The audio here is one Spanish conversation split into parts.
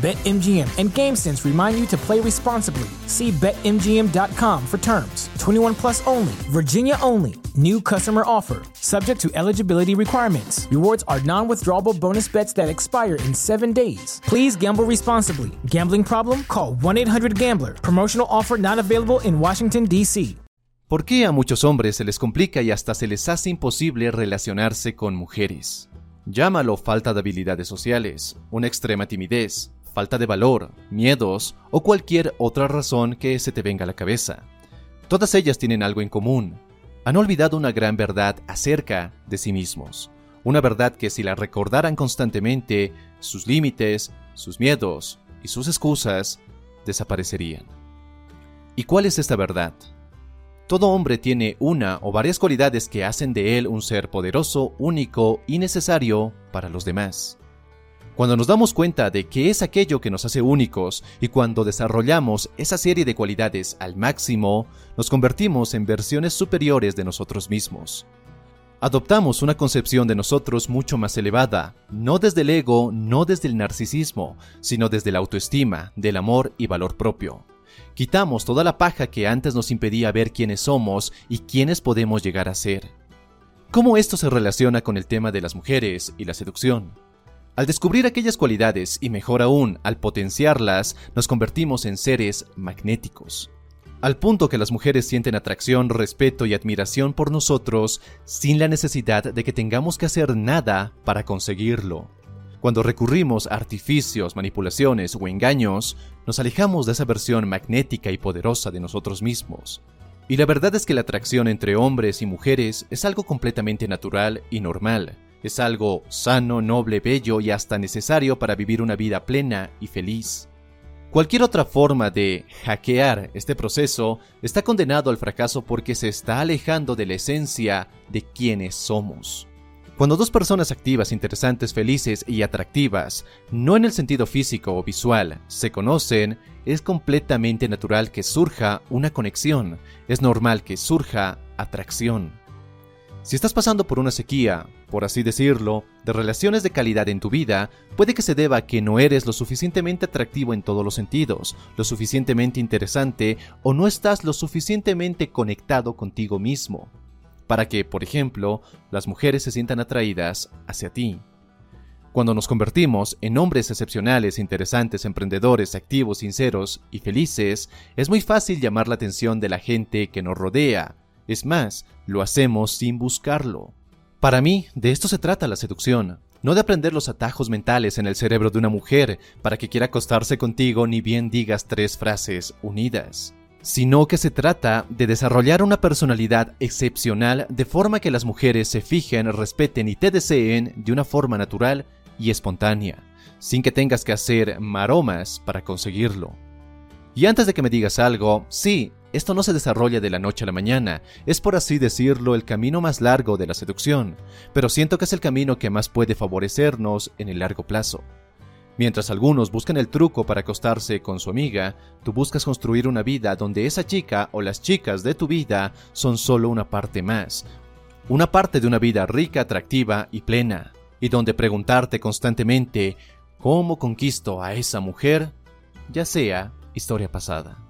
BetMGM and GameSense remind you to play responsibly. See BetMGM.com for terms. 21 plus only, Virginia only. New customer offer, subject to eligibility requirements. Rewards are non withdrawable bonus bets that expire in seven days. Please gamble responsibly. Gambling problem? Call 1 800 Gambler. Promotional offer not available in Washington, D.C. ¿Por qué a muchos hombres se les complica y hasta se les hace imposible relacionarse con mujeres? Llámalo falta de habilidades sociales, una extrema timidez, falta de valor, miedos o cualquier otra razón que se te venga a la cabeza. Todas ellas tienen algo en común. Han olvidado una gran verdad acerca de sí mismos. Una verdad que si la recordaran constantemente, sus límites, sus miedos y sus excusas desaparecerían. ¿Y cuál es esta verdad? Todo hombre tiene una o varias cualidades que hacen de él un ser poderoso, único y necesario para los demás. Cuando nos damos cuenta de qué es aquello que nos hace únicos y cuando desarrollamos esa serie de cualidades al máximo, nos convertimos en versiones superiores de nosotros mismos. Adoptamos una concepción de nosotros mucho más elevada, no desde el ego, no desde el narcisismo, sino desde la autoestima, del amor y valor propio. Quitamos toda la paja que antes nos impedía ver quiénes somos y quiénes podemos llegar a ser. ¿Cómo esto se relaciona con el tema de las mujeres y la seducción? Al descubrir aquellas cualidades y mejor aún, al potenciarlas, nos convertimos en seres magnéticos. Al punto que las mujeres sienten atracción, respeto y admiración por nosotros sin la necesidad de que tengamos que hacer nada para conseguirlo. Cuando recurrimos a artificios, manipulaciones o engaños, nos alejamos de esa versión magnética y poderosa de nosotros mismos. Y la verdad es que la atracción entre hombres y mujeres es algo completamente natural y normal, es algo sano, noble, bello y hasta necesario para vivir una vida plena y feliz. Cualquier otra forma de hackear este proceso está condenado al fracaso porque se está alejando de la esencia de quienes somos. Cuando dos personas activas, interesantes, felices y atractivas, no en el sentido físico o visual, se conocen, es completamente natural que surja una conexión, es normal que surja atracción. Si estás pasando por una sequía, por así decirlo, de relaciones de calidad en tu vida, puede que se deba a que no eres lo suficientemente atractivo en todos los sentidos, lo suficientemente interesante o no estás lo suficientemente conectado contigo mismo, para que, por ejemplo, las mujeres se sientan atraídas hacia ti. Cuando nos convertimos en hombres excepcionales, interesantes, emprendedores, activos, sinceros y felices, es muy fácil llamar la atención de la gente que nos rodea, es más, lo hacemos sin buscarlo. Para mí, de esto se trata la seducción, no de aprender los atajos mentales en el cerebro de una mujer para que quiera acostarse contigo ni bien digas tres frases unidas, sino que se trata de desarrollar una personalidad excepcional de forma que las mujeres se fijen, respeten y te deseen de una forma natural y espontánea, sin que tengas que hacer maromas para conseguirlo. Y antes de que me digas algo, sí, esto no se desarrolla de la noche a la mañana, es por así decirlo el camino más largo de la seducción, pero siento que es el camino que más puede favorecernos en el largo plazo. Mientras algunos buscan el truco para acostarse con su amiga, tú buscas construir una vida donde esa chica o las chicas de tu vida son solo una parte más, una parte de una vida rica, atractiva y plena, y donde preguntarte constantemente ¿cómo conquisto a esa mujer? ya sea historia pasada.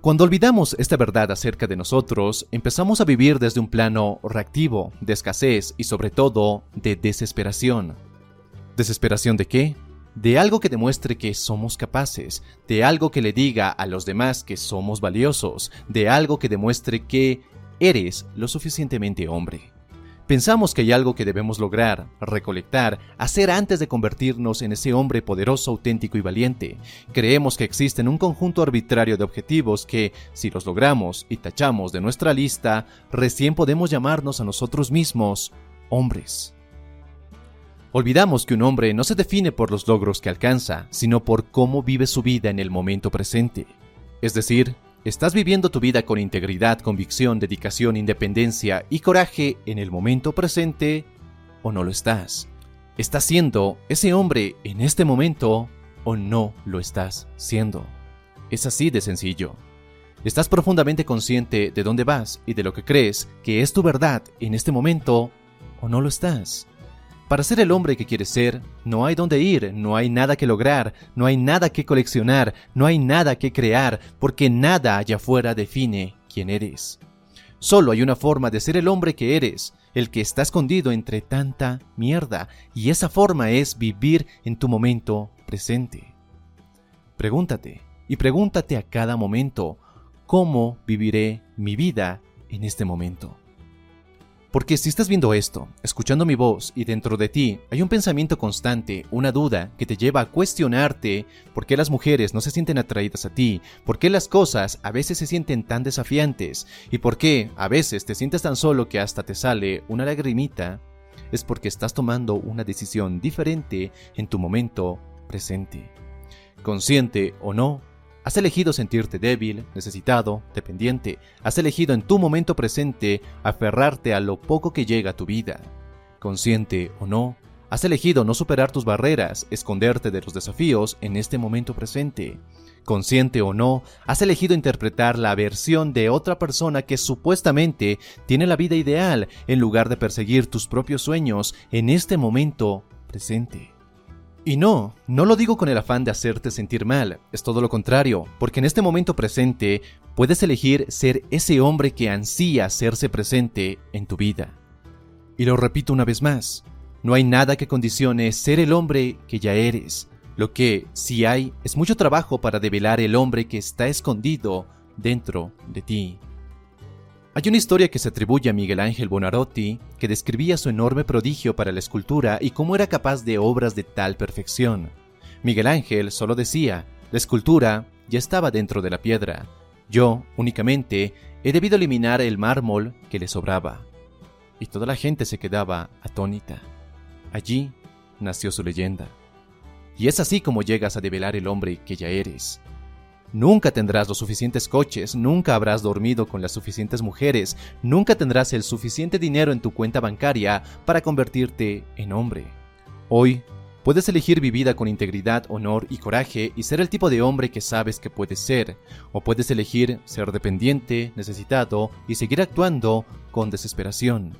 Cuando olvidamos esta verdad acerca de nosotros, empezamos a vivir desde un plano reactivo, de escasez y sobre todo de desesperación. ¿Desesperación de qué? De algo que demuestre que somos capaces, de algo que le diga a los demás que somos valiosos, de algo que demuestre que eres lo suficientemente hombre. Pensamos que hay algo que debemos lograr, recolectar, hacer antes de convertirnos en ese hombre poderoso, auténtico y valiente. Creemos que existen un conjunto arbitrario de objetivos que, si los logramos y tachamos de nuestra lista, recién podemos llamarnos a nosotros mismos hombres. Olvidamos que un hombre no se define por los logros que alcanza, sino por cómo vive su vida en el momento presente. Es decir, ¿Estás viviendo tu vida con integridad, convicción, dedicación, independencia y coraje en el momento presente o no lo estás? ¿Estás siendo ese hombre en este momento o no lo estás siendo? Es así de sencillo. ¿Estás profundamente consciente de dónde vas y de lo que crees que es tu verdad en este momento o no lo estás? Para ser el hombre que quieres ser, no hay dónde ir, no hay nada que lograr, no hay nada que coleccionar, no hay nada que crear, porque nada allá afuera define quién eres. Solo hay una forma de ser el hombre que eres, el que está escondido entre tanta mierda, y esa forma es vivir en tu momento presente. Pregúntate, y pregúntate a cada momento, ¿cómo viviré mi vida en este momento? Porque si estás viendo esto, escuchando mi voz y dentro de ti hay un pensamiento constante, una duda que te lleva a cuestionarte por qué las mujeres no se sienten atraídas a ti, por qué las cosas a veces se sienten tan desafiantes y por qué a veces te sientes tan solo que hasta te sale una lagrimita, es porque estás tomando una decisión diferente en tu momento presente. Consciente o no, Has elegido sentirte débil, necesitado, dependiente. Has elegido en tu momento presente aferrarte a lo poco que llega a tu vida. Consciente o no, has elegido no superar tus barreras, esconderte de los desafíos en este momento presente. Consciente o no, has elegido interpretar la versión de otra persona que supuestamente tiene la vida ideal en lugar de perseguir tus propios sueños en este momento presente. Y no, no lo digo con el afán de hacerte sentir mal, es todo lo contrario, porque en este momento presente puedes elegir ser ese hombre que ansía hacerse presente en tu vida. Y lo repito una vez más, no hay nada que condicione ser el hombre que ya eres. Lo que sí hay es mucho trabajo para develar el hombre que está escondido dentro de ti. Hay una historia que se atribuye a Miguel Ángel Bonarotti que describía su enorme prodigio para la escultura y cómo era capaz de obras de tal perfección. Miguel Ángel solo decía, la escultura ya estaba dentro de la piedra. Yo, únicamente, he debido eliminar el mármol que le sobraba. Y toda la gente se quedaba atónita. Allí nació su leyenda. Y es así como llegas a develar el hombre que ya eres. Nunca tendrás los suficientes coches, nunca habrás dormido con las suficientes mujeres, nunca tendrás el suficiente dinero en tu cuenta bancaria para convertirte en hombre. Hoy, puedes elegir vivir con integridad, honor y coraje y ser el tipo de hombre que sabes que puedes ser, o puedes elegir ser dependiente, necesitado y seguir actuando con desesperación.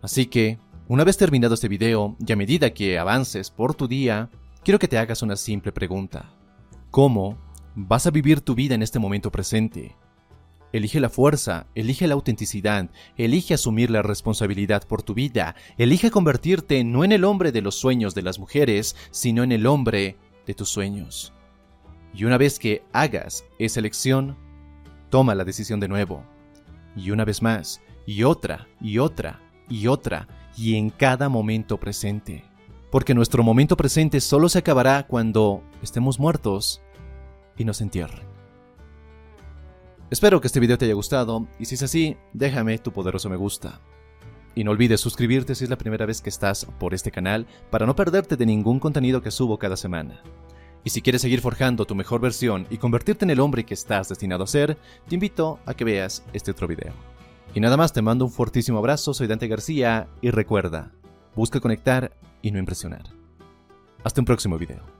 Así que, una vez terminado este video y a medida que avances por tu día, quiero que te hagas una simple pregunta. ¿Cómo Vas a vivir tu vida en este momento presente. Elige la fuerza, elige la autenticidad, elige asumir la responsabilidad por tu vida, elige convertirte no en el hombre de los sueños de las mujeres, sino en el hombre de tus sueños. Y una vez que hagas esa elección, toma la decisión de nuevo. Y una vez más, y otra, y otra, y otra, y en cada momento presente. Porque nuestro momento presente solo se acabará cuando estemos muertos y nos entierren. Espero que este video te haya gustado y si es así, déjame tu poderoso me gusta. Y no olvides suscribirte si es la primera vez que estás por este canal para no perderte de ningún contenido que subo cada semana. Y si quieres seguir forjando tu mejor versión y convertirte en el hombre que estás destinado a ser, te invito a que veas este otro video. Y nada más, te mando un fortísimo abrazo, soy Dante García y recuerda, busca conectar y no impresionar. Hasta un próximo video.